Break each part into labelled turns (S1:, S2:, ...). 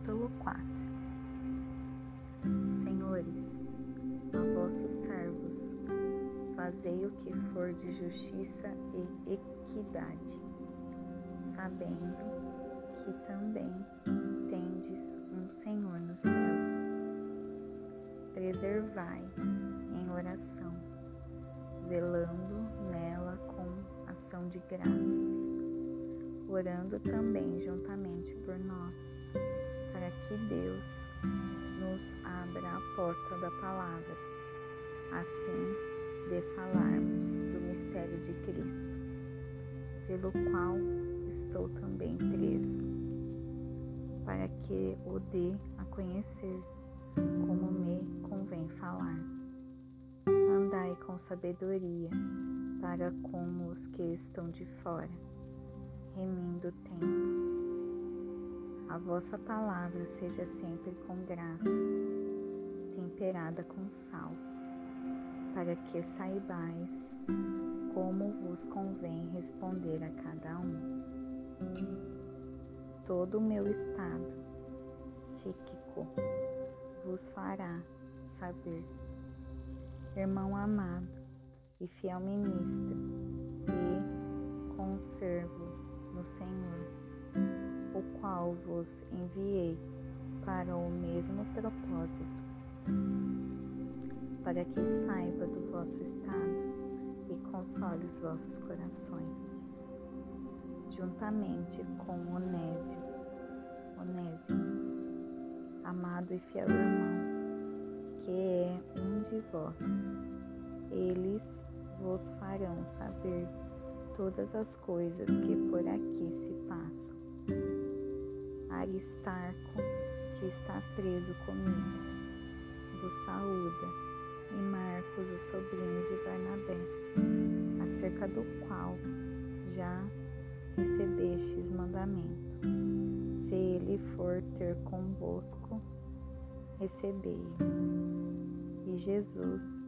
S1: capítulo 4 Senhores, a vossos servos, fazei o que for de justiça e equidade, sabendo que também tendes um Senhor nos céus. Preservai em oração, velando nela com ação de graças, orando também juntamente por nós para que Deus nos abra a porta da palavra, a fim de falarmos do mistério de Cristo, pelo qual estou também preso, para que o dê a conhecer como me convém falar. Andai com sabedoria para com os que estão de fora, remindo o tempo. A vossa palavra seja sempre com graça, temperada com sal, para que saibais como vos convém responder a cada um. Todo o meu estado tíquico vos fará saber, irmão amado e fiel ministro e conservo no Senhor, o qual vos enviei para o mesmo propósito, para que saiba do vosso estado e console os vossos corações, juntamente com Onésio, Onésimo amado e fiel irmão, que é um de vós. Eles vos farão saber todas as coisas que por aqui se passam. Aristarco, que está preso comigo, vos saúda, e Marcos, o sobrinho de Barnabé, acerca do qual já recebestes mandamento se ele for ter convosco, recebei-o. E Jesus,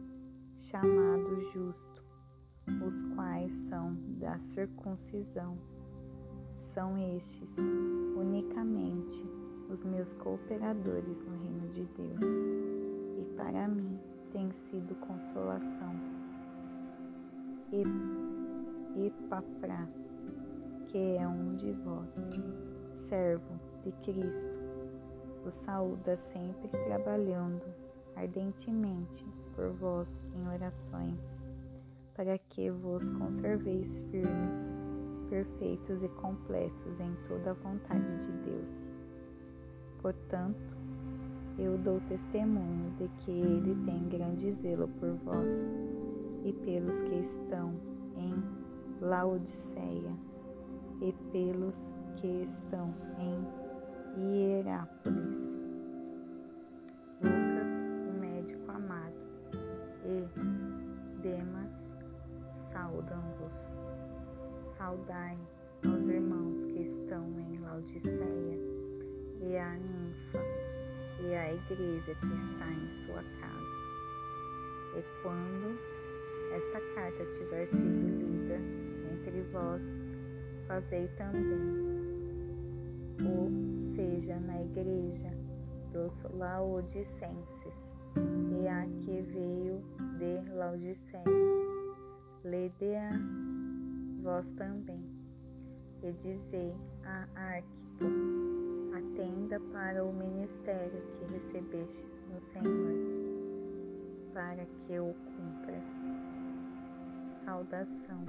S1: chamado justo, os quais são da circuncisão, são estes unicamente os meus cooperadores no reino de Deus, e para mim tem sido consolação. Epafras, que é um de vós, servo de Cristo, vos saúda sempre trabalhando ardentemente por vós em orações, para que vos conserveis firmes, perfeitos e completos em toda a vontade de Deus. Portanto, eu dou testemunho de que ele tem grande zelo por vós e pelos que estão em Laodiceia e pelos que estão em Hierápolis. Lucas, o médico amado, e Demas saudam-vos. Saudai aos irmãos que estão em Laodiceia, e a ninfa, e a igreja que está em sua casa. E quando esta carta tiver sido lida entre vós, fazei também o seja na igreja dos Laodicenses e a que veio de Laodiceia. Lede-a vós também, e dizei a Arquipo, atenda para o ministério que recebestes no Senhor, para que o cumpras. Saudação